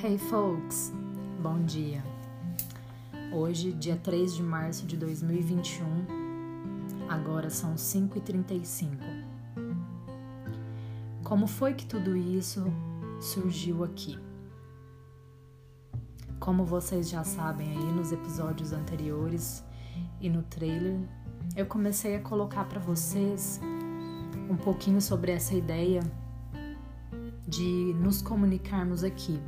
Hey folks, bom dia. Hoje, dia 3 de março de 2021, agora são 5h35. Como foi que tudo isso surgiu aqui? Como vocês já sabem aí nos episódios anteriores e no trailer, eu comecei a colocar para vocês um pouquinho sobre essa ideia de nos comunicarmos aqui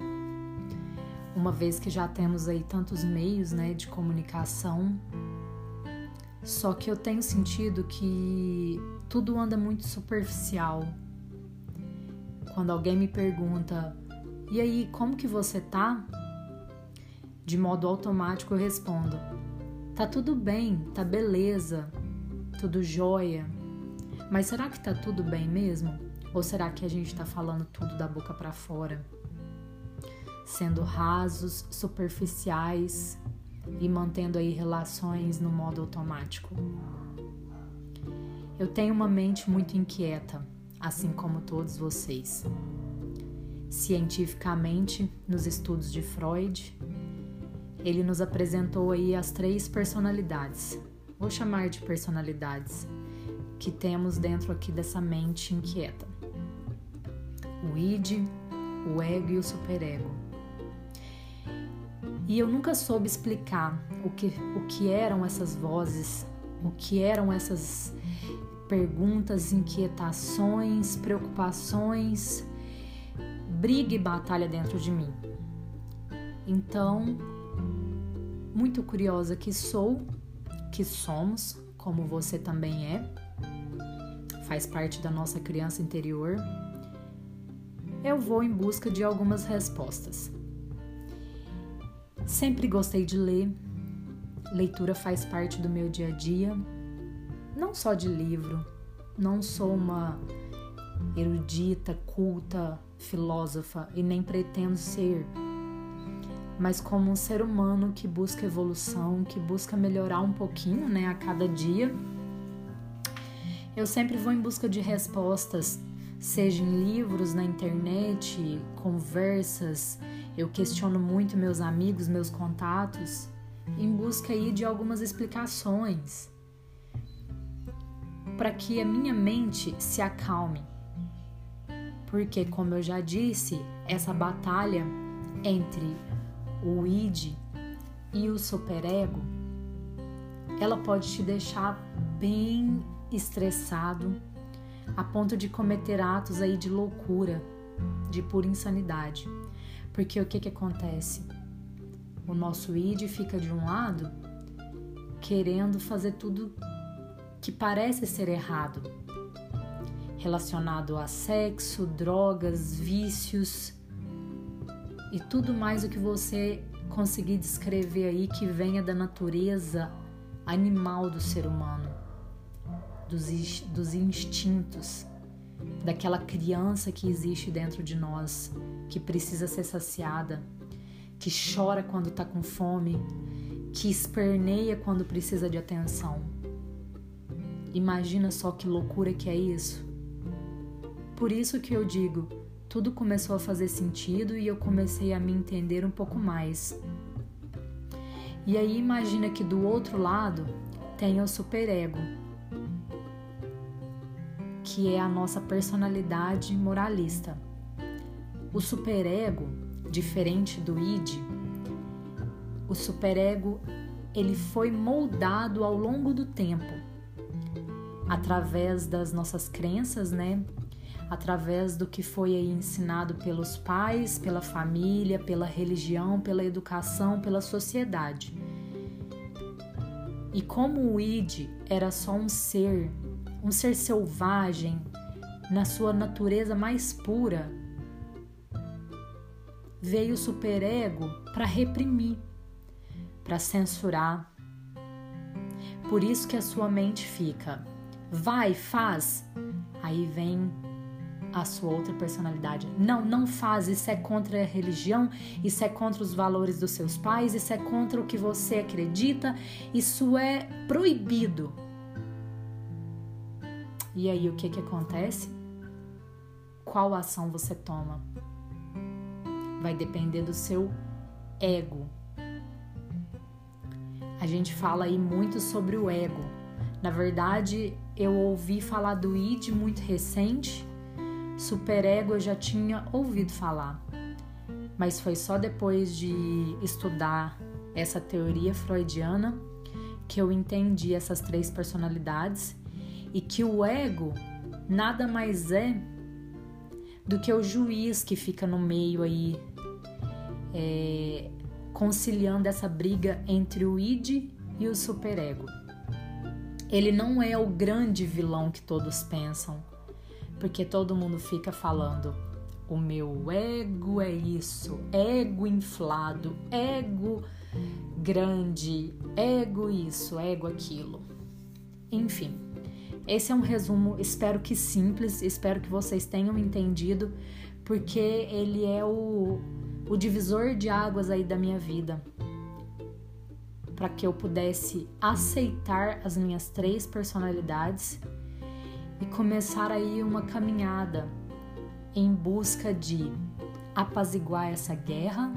uma vez que já temos aí tantos meios né, de comunicação. Só que eu tenho sentido que tudo anda muito superficial. Quando alguém me pergunta, e aí, como que você tá? De modo automático eu respondo: tá tudo bem, tá beleza, tudo jóia. Mas será que tá tudo bem mesmo? Ou será que a gente tá falando tudo da boca para fora? Sendo rasos, superficiais e mantendo aí relações no modo automático. Eu tenho uma mente muito inquieta, assim como todos vocês. Cientificamente, nos estudos de Freud, ele nos apresentou aí as três personalidades, vou chamar de personalidades, que temos dentro aqui dessa mente inquieta. O id, o ego e o superego. E eu nunca soube explicar o que, o que eram essas vozes, o que eram essas perguntas, inquietações, preocupações, briga e batalha dentro de mim. Então, muito curiosa que sou, que somos, como você também é, faz parte da nossa criança interior, eu vou em busca de algumas respostas. Sempre gostei de ler. Leitura faz parte do meu dia a dia, não só de livro. Não sou uma erudita, culta, filósofa e nem pretendo ser, mas como um ser humano que busca evolução, que busca melhorar um pouquinho, né, a cada dia. Eu sempre vou em busca de respostas, seja em livros, na internet, conversas, eu questiono muito meus amigos, meus contatos, em busca aí de algumas explicações para que a minha mente se acalme. Porque, como eu já disse, essa batalha entre o id e o superego, ela pode te deixar bem estressado a ponto de cometer atos aí de loucura, de pura insanidade. Porque o que, que acontece? O nosso id fica de um lado querendo fazer tudo que parece ser errado, relacionado a sexo, drogas, vícios e tudo mais o que você conseguir descrever aí que venha da natureza animal do ser humano, dos, dos instintos, daquela criança que existe dentro de nós, que precisa ser saciada, que chora quando está com fome, que esperneia quando precisa de atenção. Imagina só que loucura que é isso. Por isso que eu digo, tudo começou a fazer sentido e eu comecei a me entender um pouco mais. E aí imagina que do outro lado tem o superego, que é a nossa personalidade moralista o superego, diferente do id, o superego ele foi moldado ao longo do tempo através das nossas crenças, né? Através do que foi aí ensinado pelos pais, pela família, pela religião, pela educação, pela sociedade. E como o id era só um ser, um ser selvagem, na sua natureza mais pura, veio o superego para reprimir, para censurar. Por isso que a sua mente fica, vai, faz. Aí vem a sua outra personalidade. Não, não faz, isso é contra a religião, isso é contra os valores dos seus pais, isso é contra o que você acredita, isso é proibido. E aí o que que acontece? Qual ação você toma? Vai depender do seu ego. A gente fala aí muito sobre o ego. Na verdade, eu ouvi falar do id muito recente. Superego eu já tinha ouvido falar, mas foi só depois de estudar essa teoria freudiana que eu entendi essas três personalidades e que o ego nada mais é do que o juiz que fica no meio aí, é, conciliando essa briga entre o id e o superego. Ele não é o grande vilão que todos pensam, porque todo mundo fica falando: o meu ego é isso, ego inflado, ego grande, ego isso, ego aquilo. Enfim, esse é um resumo, espero que simples, espero que vocês tenham entendido, porque ele é o, o divisor de águas aí da minha vida. Para que eu pudesse aceitar as minhas três personalidades e começar aí uma caminhada em busca de apaziguar essa guerra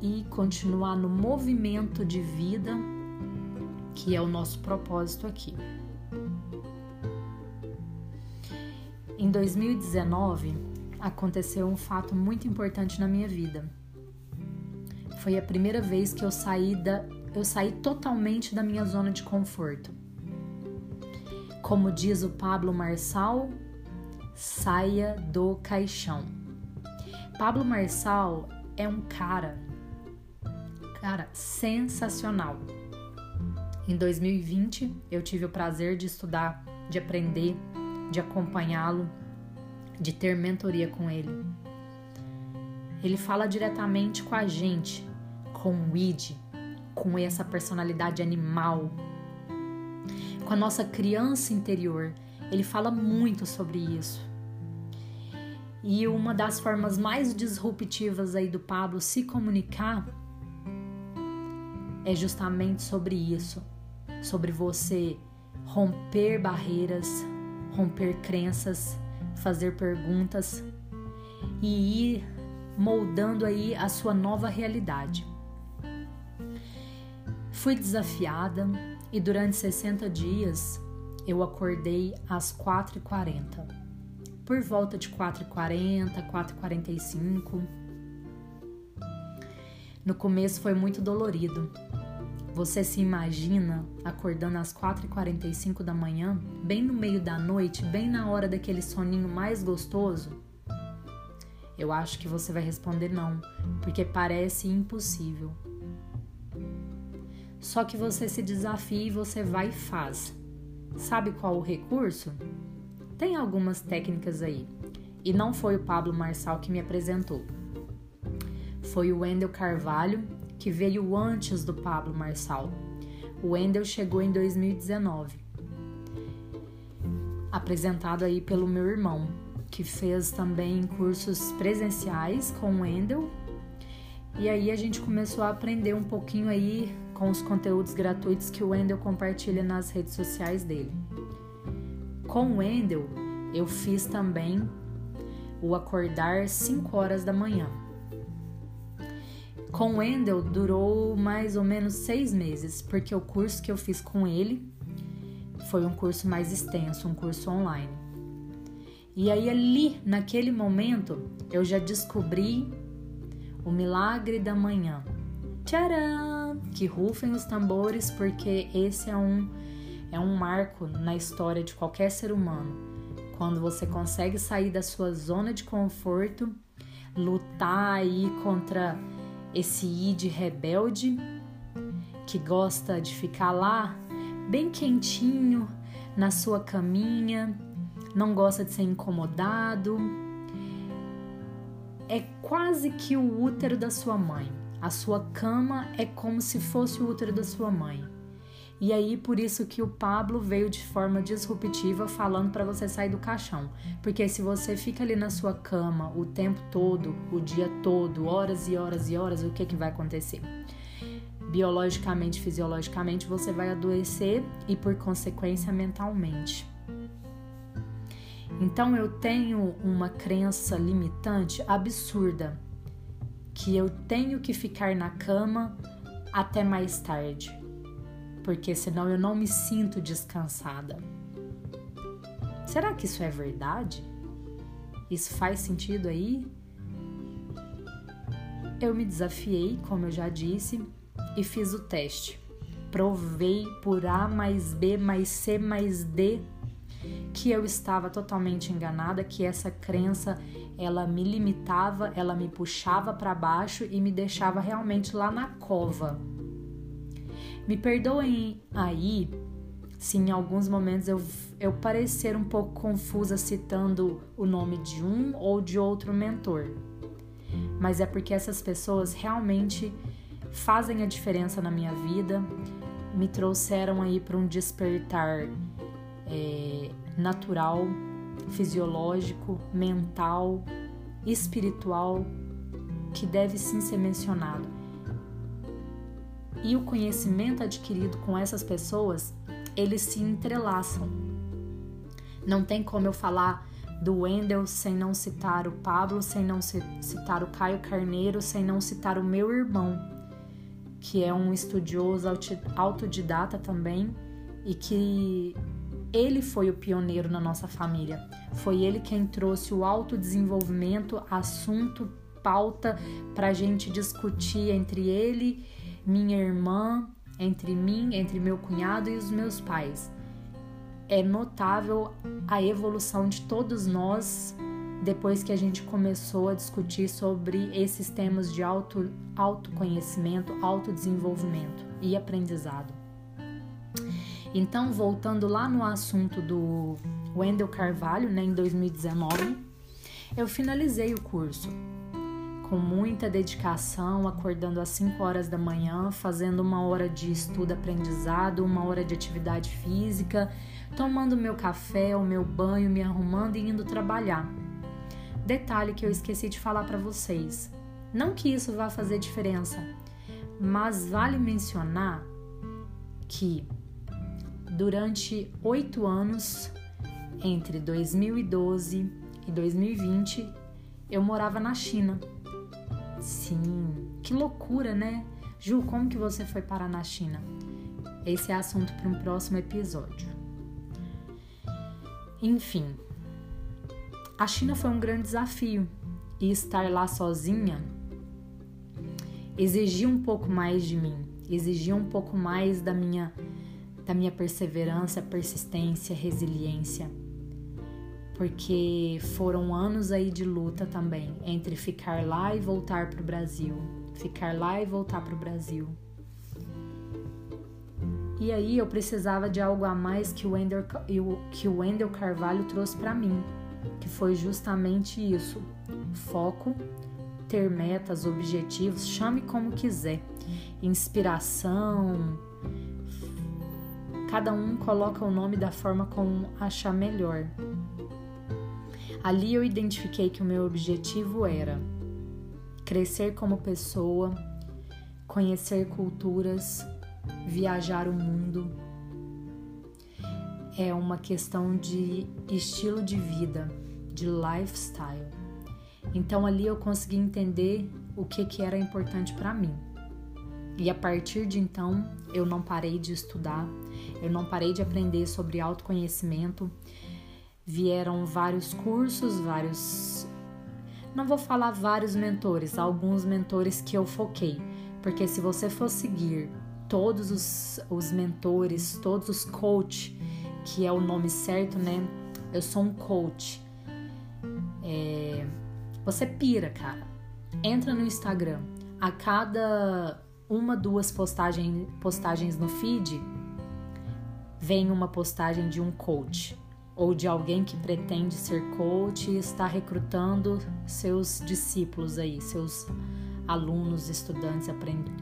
e continuar no movimento de vida que é o nosso propósito aqui. Em 2019 aconteceu um fato muito importante na minha vida. Foi a primeira vez que eu saí da eu saí totalmente da minha zona de conforto. Como diz o Pablo Marçal, saia do caixão. Pablo Marçal é um cara, cara sensacional. Em 2020, eu tive o prazer de estudar, de aprender, de acompanhá-lo, de ter mentoria com ele. Ele fala diretamente com a gente, com o id, com essa personalidade animal, com a nossa criança interior. Ele fala muito sobre isso. E uma das formas mais disruptivas aí do Pablo se comunicar é justamente sobre isso, sobre você romper barreiras, romper crenças, fazer perguntas e ir moldando aí a sua nova realidade. Fui desafiada e durante 60 dias eu acordei às 4h40. Por volta de 4h40, 4h45. No começo foi muito dolorido, você se imagina acordando às 4h45 da manhã, bem no meio da noite, bem na hora daquele soninho mais gostoso? Eu acho que você vai responder não, porque parece impossível. Só que você se desafia e você vai e faz. Sabe qual o recurso? Tem algumas técnicas aí. E não foi o Pablo Marçal que me apresentou. Foi o Wendel Carvalho que veio antes do Pablo Marçal. O Wendel chegou em 2019, apresentado aí pelo meu irmão, que fez também cursos presenciais com o Wendel. E aí a gente começou a aprender um pouquinho aí com os conteúdos gratuitos que o Wendel compartilha nas redes sociais dele. Com o Wendel, eu fiz também o acordar 5 horas da manhã. Com o Wendel durou mais ou menos seis meses, porque o curso que eu fiz com ele foi um curso mais extenso, um curso online. E aí, ali, naquele momento, eu já descobri o milagre da manhã. Tcharam! Que rufem os tambores, porque esse é um, é um marco na história de qualquer ser humano. Quando você consegue sair da sua zona de conforto, lutar aí contra esse id rebelde que gosta de ficar lá bem quentinho na sua caminha, não gosta de ser incomodado. É quase que o útero da sua mãe. A sua cama é como se fosse o útero da sua mãe. E aí por isso que o Pablo veio de forma disruptiva falando para você sair do caixão, porque se você fica ali na sua cama o tempo todo, o dia todo, horas e horas e horas, o que que vai acontecer? Biologicamente, fisiologicamente, você vai adoecer e por consequência mentalmente. Então eu tenho uma crença limitante absurda que eu tenho que ficar na cama até mais tarde, porque senão eu não me sinto descansada. Será que isso é verdade? Isso faz sentido aí? Eu me desafiei, como eu já disse, e fiz o teste. Provei por A mais B mais C mais D que eu estava totalmente enganada, que essa crença ela me limitava, ela me puxava para baixo e me deixava realmente lá na cova. Me perdoem aí se em alguns momentos eu, eu parecer um pouco confusa citando o nome de um ou de outro mentor, mas é porque essas pessoas realmente fazem a diferença na minha vida, me trouxeram aí para um despertar é, natural, fisiológico, mental, espiritual, que deve sim ser mencionado. E o conhecimento adquirido com essas pessoas, eles se entrelaçam. Não tem como eu falar do Wendel sem não citar o Pablo, sem não citar o Caio Carneiro, sem não citar o meu irmão, que é um estudioso autodidata também e que ele foi o pioneiro na nossa família. Foi ele quem trouxe o autodesenvolvimento, assunto, pauta para a gente discutir entre ele, minha irmã, entre mim, entre meu cunhado e os meus pais. É notável a evolução de todos nós depois que a gente começou a discutir sobre esses temas de auto, autoconhecimento, autodesenvolvimento e aprendizado. Então, voltando lá no assunto do Wendel Carvalho, né, em 2019, eu finalizei o curso com muita dedicação, acordando às 5 horas da manhã, fazendo uma hora de estudo aprendizado, uma hora de atividade física, tomando meu café, o meu banho, me arrumando e indo trabalhar. Detalhe que eu esqueci de falar para vocês. Não que isso vá fazer diferença, mas vale mencionar que durante oito anos, entre 2012 e 2020, eu morava na China. Sim, que loucura, né? Ju, como que você foi parar na China? Esse é assunto para um próximo episódio. Enfim, a China foi um grande desafio e estar lá sozinha exigia um pouco mais de mim, exigia um pouco mais da minha da minha perseverança, persistência, resiliência. Porque foram anos aí de luta também entre ficar lá e voltar para o Brasil, ficar lá e voltar para o Brasil. E aí eu precisava de algo a mais que o Wendell, que o Wendell Carvalho trouxe para mim, que foi justamente isso: foco, ter metas, objetivos, chame como quiser, inspiração, Cada um coloca o nome da forma como achar melhor. Ali eu identifiquei que o meu objetivo era crescer como pessoa, conhecer culturas, viajar o mundo. É uma questão de estilo de vida, de lifestyle. Então ali eu consegui entender o que, que era importante para mim. E a partir de então, eu não parei de estudar, eu não parei de aprender sobre autoconhecimento. Vieram vários cursos, vários. Não vou falar vários mentores, alguns mentores que eu foquei, porque se você for seguir todos os, os mentores, todos os coach, que é o nome certo, né? Eu sou um coach. É... Você pira, cara. Entra no Instagram. A cada uma, duas postagem, postagens no feed, vem uma postagem de um coach ou de alguém que pretende ser coach e está recrutando seus discípulos aí, seus alunos, estudantes,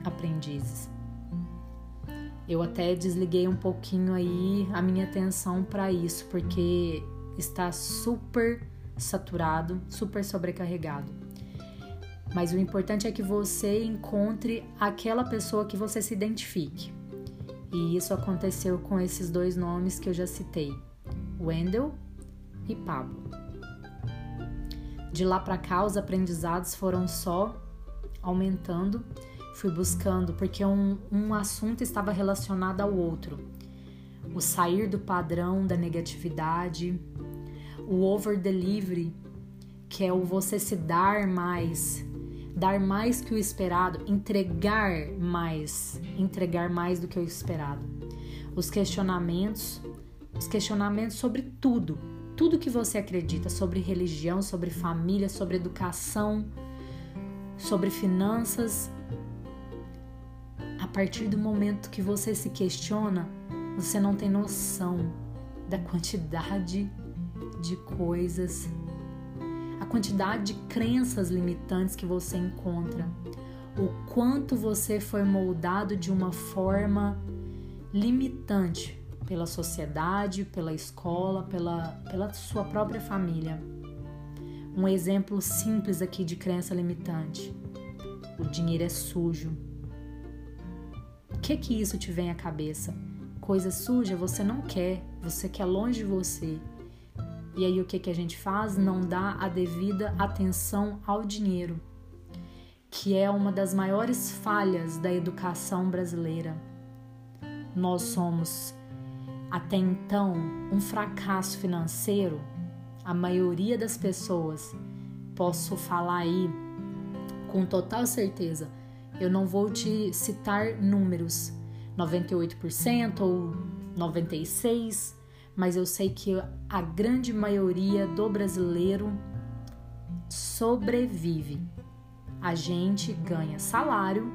aprendizes. Eu até desliguei um pouquinho aí a minha atenção para isso, porque está super saturado, super sobrecarregado. Mas o importante é que você encontre aquela pessoa que você se identifique. E isso aconteceu com esses dois nomes que eu já citei, Wendell e Pablo. De lá para cá, os aprendizados foram só aumentando. Fui buscando, porque um, um assunto estava relacionado ao outro. O sair do padrão da negatividade, o over delivery, que é o você se dar mais, dar mais que o esperado, entregar mais, entregar mais do que o esperado. Os questionamentos, os questionamentos sobre tudo, tudo que você acredita sobre religião, sobre família, sobre educação, sobre finanças. A partir do momento que você se questiona, você não tem noção da quantidade de coisas, a quantidade de crenças limitantes que você encontra, o quanto você foi moldado de uma forma limitante pela sociedade, pela escola, pela, pela sua própria família. Um exemplo simples aqui de crença limitante: o dinheiro é sujo. O que que isso te vem à cabeça? Coisa suja você não quer, você quer longe de você. E aí o que que a gente faz? Não dá a devida atenção ao dinheiro, que é uma das maiores falhas da educação brasileira. Nós somos até então um fracasso financeiro, a maioria das pessoas, posso falar aí com total certeza, eu não vou te citar números, 98% ou 96%, mas eu sei que a grande maioria do brasileiro sobrevive. A gente ganha salário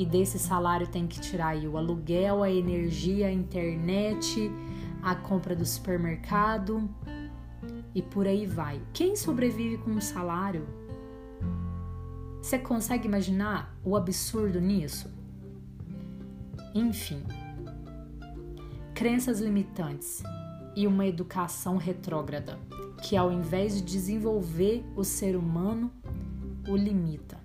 e desse salário tem que tirar aí o aluguel, a energia, a internet, a compra do supermercado e por aí vai. Quem sobrevive com um salário? Você consegue imaginar o absurdo nisso? Enfim, crenças limitantes e uma educação retrógrada que, ao invés de desenvolver o ser humano, o limita.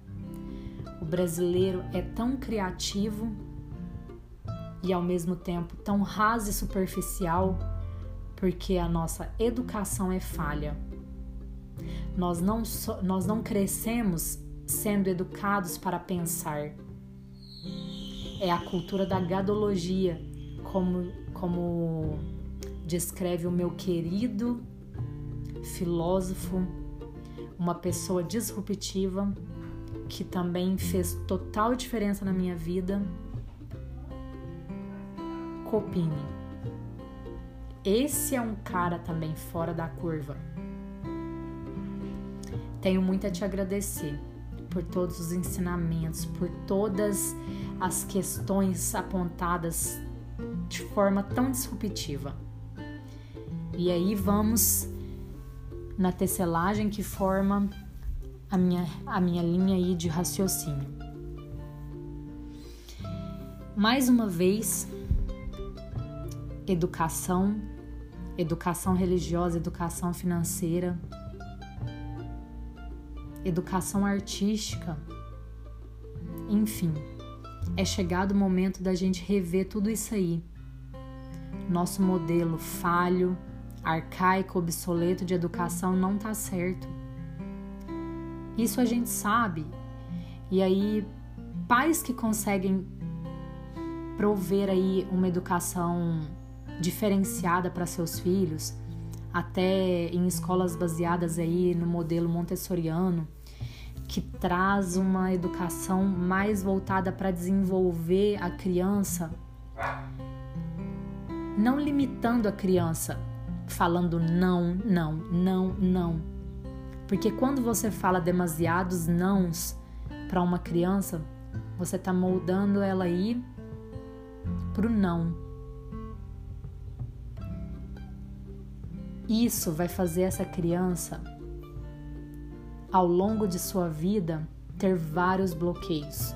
O brasileiro é tão criativo e ao mesmo tempo tão raso e superficial porque a nossa educação é falha. Nós não, so, nós não crescemos sendo educados para pensar. É a cultura da gadologia, como, como descreve o meu querido filósofo, uma pessoa disruptiva que também fez total diferença na minha vida, Copini. Esse é um cara também fora da curva. Tenho muito a te agradecer por todos os ensinamentos, por todas as questões apontadas de forma tão disruptiva. E aí vamos na tecelagem que forma a minha, a minha linha aí de raciocínio. Mais uma vez, educação, educação religiosa, educação financeira, educação artística, enfim, é chegado o momento da gente rever tudo isso aí. Nosso modelo falho, arcaico, obsoleto de educação não tá certo. Isso a gente sabe. E aí, pais que conseguem prover aí uma educação diferenciada para seus filhos, até em escolas baseadas aí no modelo montessoriano, que traz uma educação mais voltada para desenvolver a criança, não limitando a criança, falando não, não, não, não porque quando você fala demasiados nãos para uma criança, você está moldando ela aí pro não. Isso vai fazer essa criança, ao longo de sua vida, ter vários bloqueios.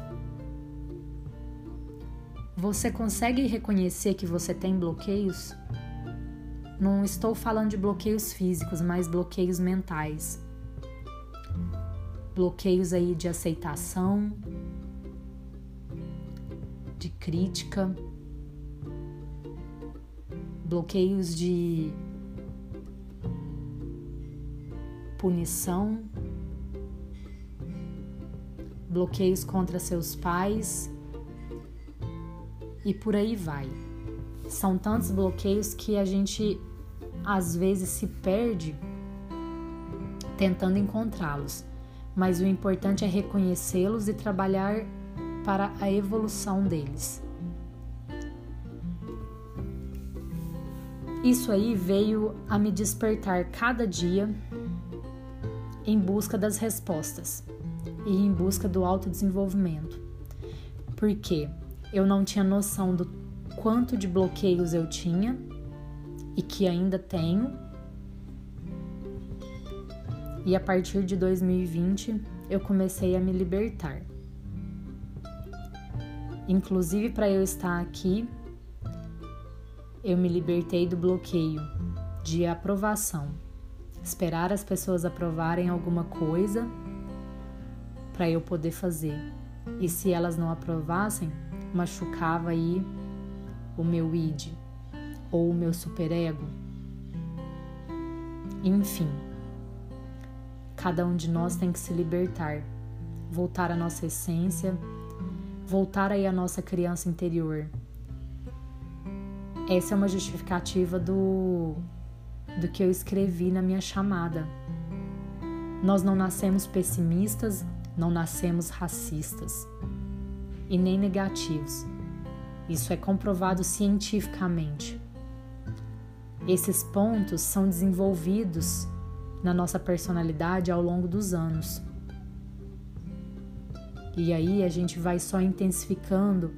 Você consegue reconhecer que você tem bloqueios? Não estou falando de bloqueios físicos, mas bloqueios mentais bloqueios aí de aceitação, de crítica, bloqueios de punição, bloqueios contra seus pais e por aí vai. São tantos bloqueios que a gente às vezes se perde tentando encontrá-los, mas o importante é reconhecê-los e trabalhar para a evolução deles. Isso aí veio a me despertar cada dia em busca das respostas e em busca do autodesenvolvimento. Porque eu não tinha noção do quanto de bloqueios eu tinha e que ainda tenho. E a partir de 2020 eu comecei a me libertar. Inclusive para eu estar aqui eu me libertei do bloqueio de aprovação. Esperar as pessoas aprovarem alguma coisa para eu poder fazer. E se elas não aprovassem, machucava aí o meu id ou o meu superego. Enfim, cada um de nós tem que se libertar, voltar à nossa essência, voltar aí à nossa criança interior essa é uma justificativa do, do que eu escrevi na minha chamada. Nós não nascemos pessimistas, não nascemos racistas e nem negativos. Isso é comprovado cientificamente. Esses pontos são desenvolvidos na nossa personalidade ao longo dos anos. E aí a gente vai só intensificando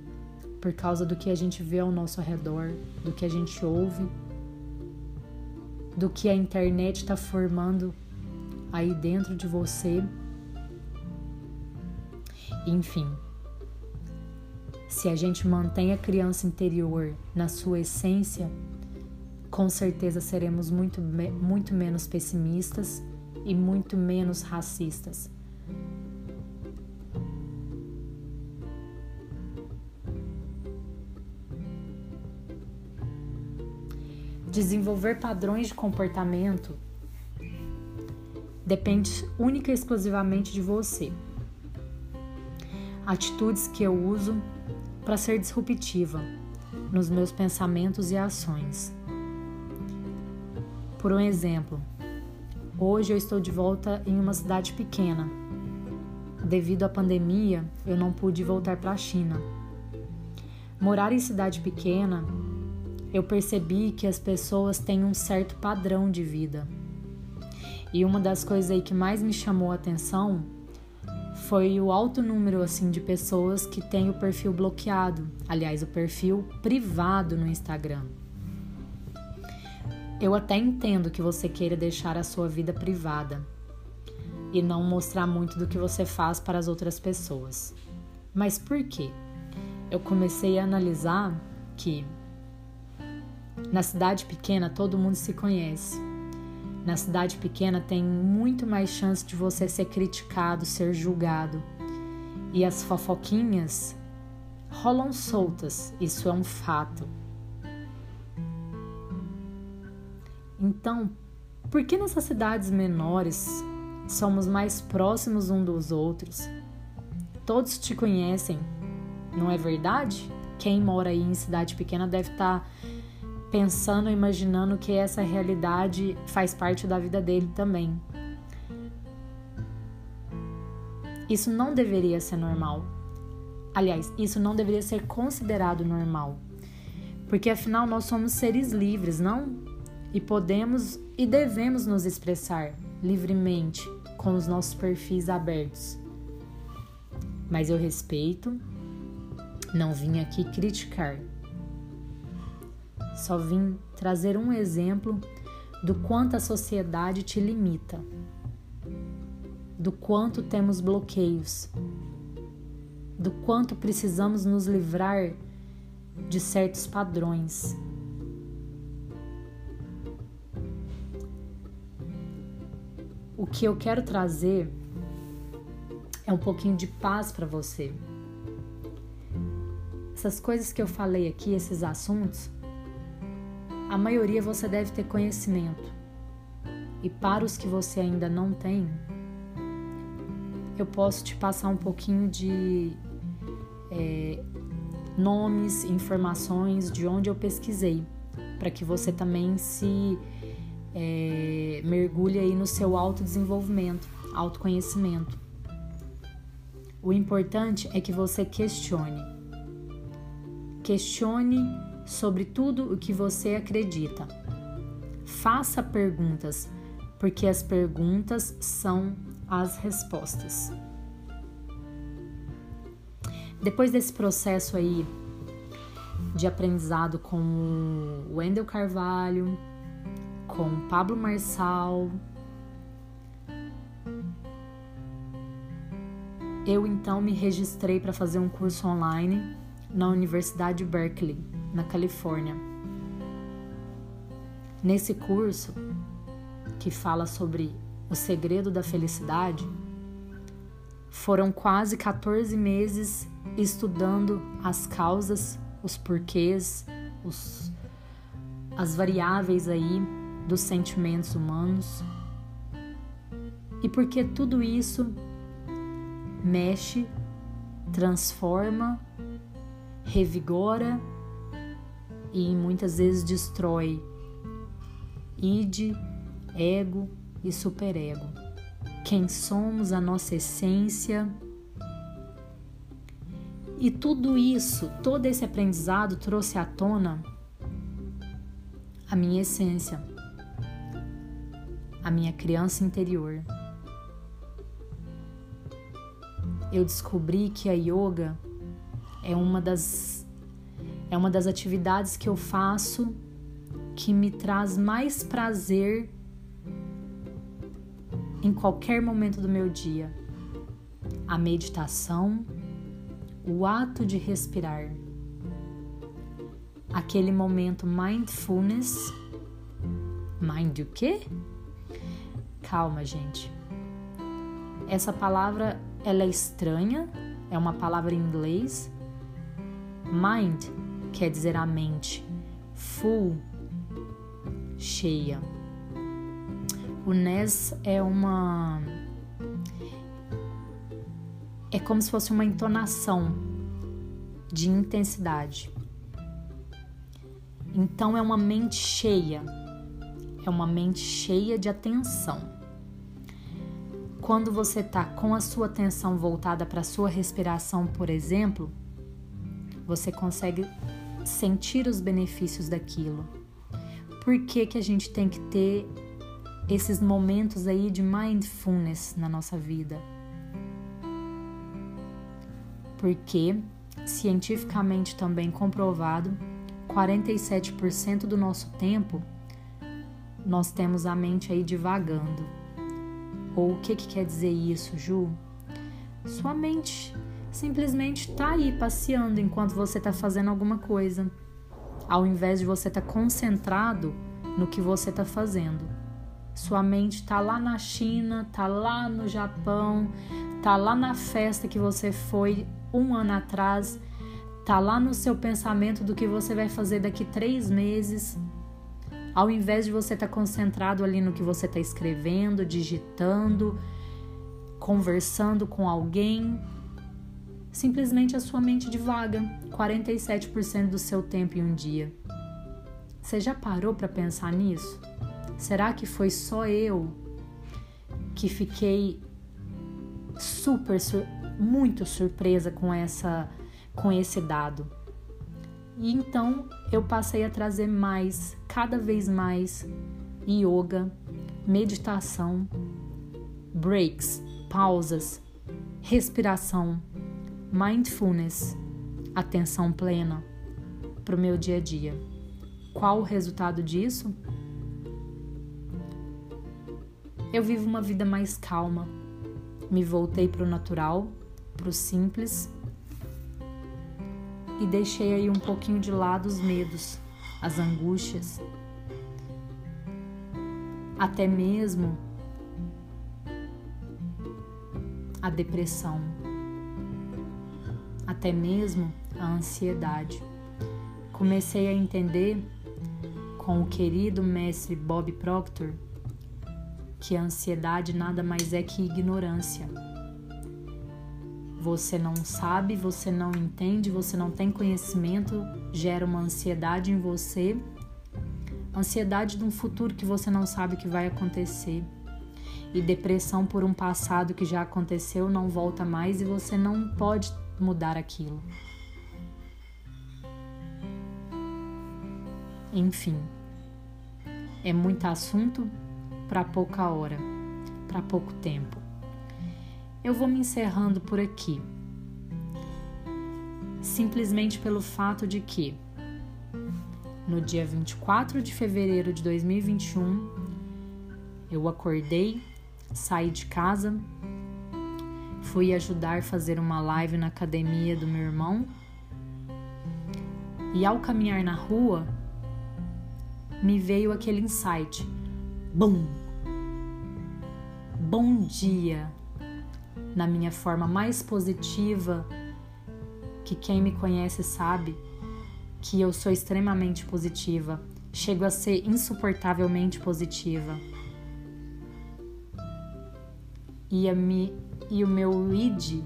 por causa do que a gente vê ao nosso redor, do que a gente ouve, do que a internet está formando aí dentro de você. Enfim, se a gente mantém a criança interior na sua essência, com certeza seremos muito, muito menos pessimistas e muito menos racistas. Desenvolver padrões de comportamento depende única e exclusivamente de você. Atitudes que eu uso para ser disruptiva nos meus pensamentos e ações. Por um exemplo, hoje eu estou de volta em uma cidade pequena. Devido à pandemia, eu não pude voltar para a China. Morar em cidade pequena eu percebi que as pessoas têm um certo padrão de vida. E uma das coisas aí que mais me chamou a atenção foi o alto número assim de pessoas que têm o perfil bloqueado, aliás, o perfil privado no Instagram. Eu até entendo que você queira deixar a sua vida privada e não mostrar muito do que você faz para as outras pessoas. Mas por quê? Eu comecei a analisar que na cidade pequena, todo mundo se conhece. Na cidade pequena, tem muito mais chance de você ser criticado, ser julgado. E as fofoquinhas rolam soltas, isso é um fato. Então, por que nessas cidades menores somos mais próximos uns dos outros? Todos te conhecem, não é verdade? Quem mora aí em cidade pequena deve estar tá pensando, imaginando que essa realidade faz parte da vida dele também. Isso não deveria ser normal. Aliás, isso não deveria ser considerado normal. Porque afinal nós somos seres livres, não? E podemos e devemos nos expressar livremente com os nossos perfis abertos. Mas eu respeito, não vim aqui criticar. Só vim trazer um exemplo do quanto a sociedade te limita, do quanto temos bloqueios, do quanto precisamos nos livrar de certos padrões. O que eu quero trazer é um pouquinho de paz para você. Essas coisas que eu falei aqui, esses assuntos, a maioria você deve ter conhecimento. E para os que você ainda não tem, eu posso te passar um pouquinho de é, nomes, informações de onde eu pesquisei, para que você também se é, mergulhe aí no seu autodesenvolvimento, autoconhecimento. O importante é que você questione. Questione sobre tudo o que você acredita. Faça perguntas, porque as perguntas são as respostas. Depois desse processo aí de aprendizado com o Wendel Carvalho, com Pablo Marçal, eu então me registrei para fazer um curso online na Universidade de Berkeley, na Califórnia. Nesse curso, que fala sobre o segredo da felicidade, foram quase 14 meses estudando as causas, os porquês, os, as variáveis aí dos sentimentos humanos. E porque tudo isso mexe, transforma, revigora e muitas vezes destrói id, ego e superego. Quem somos, a nossa essência. E tudo isso, todo esse aprendizado trouxe à tona a minha essência, a minha criança interior. Eu descobri que a yoga é uma das é uma das atividades que eu faço que me traz mais prazer em qualquer momento do meu dia. A meditação, o ato de respirar, aquele momento mindfulness. Mind o quê? Calma, gente. Essa palavra ela é estranha, é uma palavra em inglês. Mind quer dizer a mente, full, cheia. O Nes é uma. É como se fosse uma entonação de intensidade. Então é uma mente cheia, é uma mente cheia de atenção. Quando você está com a sua atenção voltada para a sua respiração, por exemplo, você consegue sentir os benefícios daquilo. Por que, que a gente tem que ter esses momentos aí de mindfulness na nossa vida? Porque, cientificamente também comprovado, 47% do nosso tempo nós temos a mente aí divagando. Ou o que, que quer dizer isso, Ju? Sua mente simplesmente está aí passeando enquanto você está fazendo alguma coisa, ao invés de você estar tá concentrado no que você está fazendo. Sua mente está lá na China, está lá no Japão, está lá na festa que você foi um ano atrás, está lá no seu pensamento do que você vai fazer daqui três meses. Ao invés de você estar tá concentrado ali no que você está escrevendo, digitando, conversando com alguém, simplesmente a sua mente divaga 47% do seu tempo em um dia. Você já parou para pensar nisso? Será que foi só eu que fiquei super muito surpresa com essa com esse dado? E então eu passei a trazer mais, cada vez mais yoga, meditação, breaks, pausas, respiração, mindfulness, atenção plena para o meu dia a dia. Qual o resultado disso? Eu vivo uma vida mais calma, me voltei para o natural, para o simples e deixei aí um pouquinho de lado os medos, as angústias, até mesmo a depressão até mesmo a ansiedade. Comecei a entender com o querido mestre Bob Proctor que a ansiedade nada mais é que ignorância. Você não sabe, você não entende, você não tem conhecimento, gera uma ansiedade em você, ansiedade de um futuro que você não sabe que vai acontecer. E depressão por um passado que já aconteceu não volta mais e você não pode mudar aquilo. Enfim, é muito assunto para pouca hora, para pouco tempo eu vou me encerrando por aqui. Simplesmente pelo fato de que no dia 24 de fevereiro de 2021 eu acordei, saí de casa, fui ajudar a fazer uma live na academia do meu irmão e ao caminhar na rua me veio aquele insight. Bum! Bom dia! Na minha forma mais positiva, que quem me conhece sabe que eu sou extremamente positiva, chego a ser insuportavelmente positiva. E, a mi, e o meu id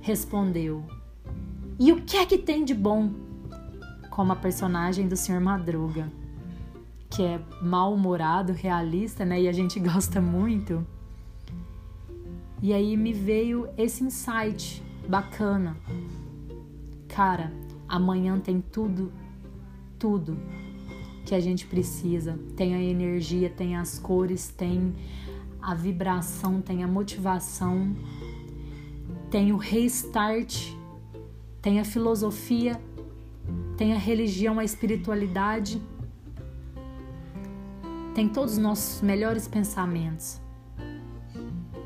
respondeu: E o que é que tem de bom? Como a personagem do Sr. Madruga, que é mal-humorado, realista, né? E a gente gosta muito. E aí me veio esse insight bacana. Cara, amanhã tem tudo, tudo que a gente precisa. Tem a energia, tem as cores, tem a vibração, tem a motivação, tem o restart, tem a filosofia, tem a religião, a espiritualidade, tem todos os nossos melhores pensamentos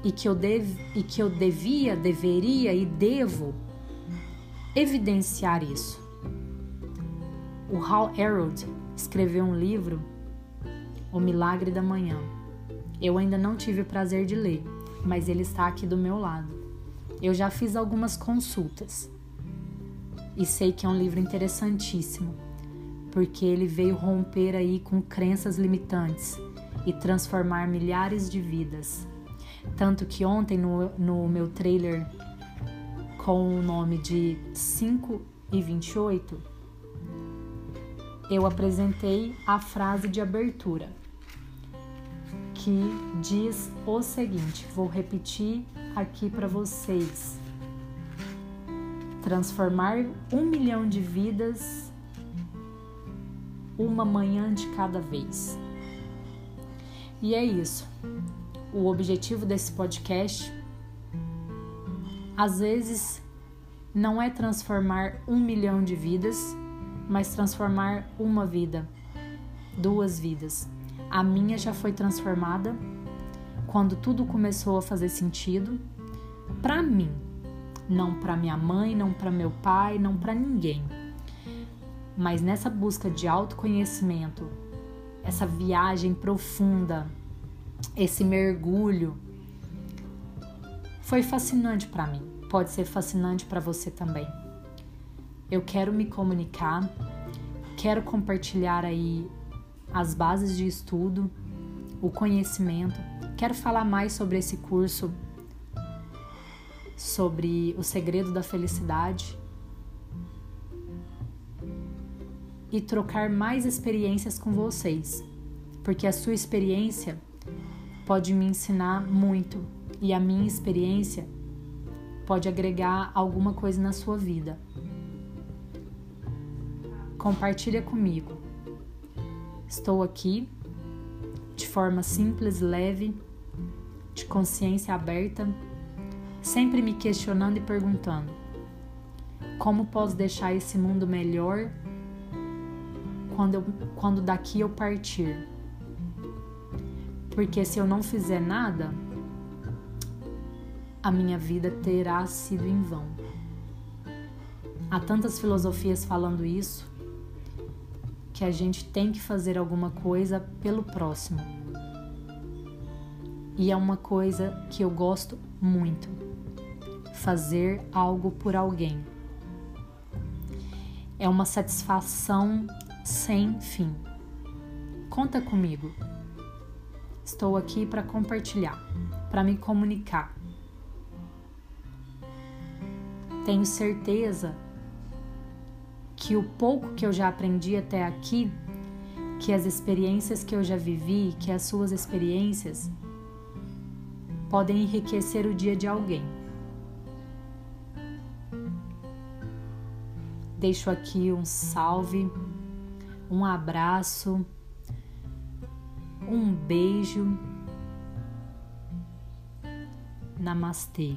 e que eu, dev, e que eu devia, deveria e devo evidenciar isso. O Hal Herold escreveu um livro, O Milagre da Manhã. Eu ainda não tive o prazer de ler, mas ele está aqui do meu lado. Eu já fiz algumas consultas e sei que é um livro interessantíssimo, porque ele veio romper aí com crenças limitantes e transformar milhares de vidas. Tanto que ontem no, no meu trailer com o nome de 5 e 28, eu apresentei a frase de abertura que diz o seguinte: vou repetir aqui para vocês. Transformar um milhão de vidas uma manhã de cada vez. E é isso o objetivo desse podcast, às vezes não é transformar um milhão de vidas, mas transformar uma vida, duas vidas. A minha já foi transformada quando tudo começou a fazer sentido para mim, não para minha mãe, não para meu pai, não para ninguém. Mas nessa busca de autoconhecimento, essa viagem profunda esse mergulho foi fascinante para mim. Pode ser fascinante para você também. Eu quero me comunicar, quero compartilhar aí as bases de estudo, o conhecimento. Quero falar mais sobre esse curso, sobre o segredo da felicidade e trocar mais experiências com vocês, porque a sua experiência pode me ensinar muito e a minha experiência pode agregar alguma coisa na sua vida. Compartilha comigo. Estou aqui de forma simples, leve, de consciência aberta, sempre me questionando e perguntando: como posso deixar esse mundo melhor quando, eu, quando daqui eu partir? Porque se eu não fizer nada, a minha vida terá sido em vão. Há tantas filosofias falando isso que a gente tem que fazer alguma coisa pelo próximo. E é uma coisa que eu gosto muito: fazer algo por alguém. É uma satisfação sem fim. Conta comigo. Estou aqui para compartilhar, para me comunicar. Tenho certeza que o pouco que eu já aprendi até aqui, que as experiências que eu já vivi, que as suas experiências podem enriquecer o dia de alguém. Deixo aqui um salve, um abraço, um beijo. Namastê.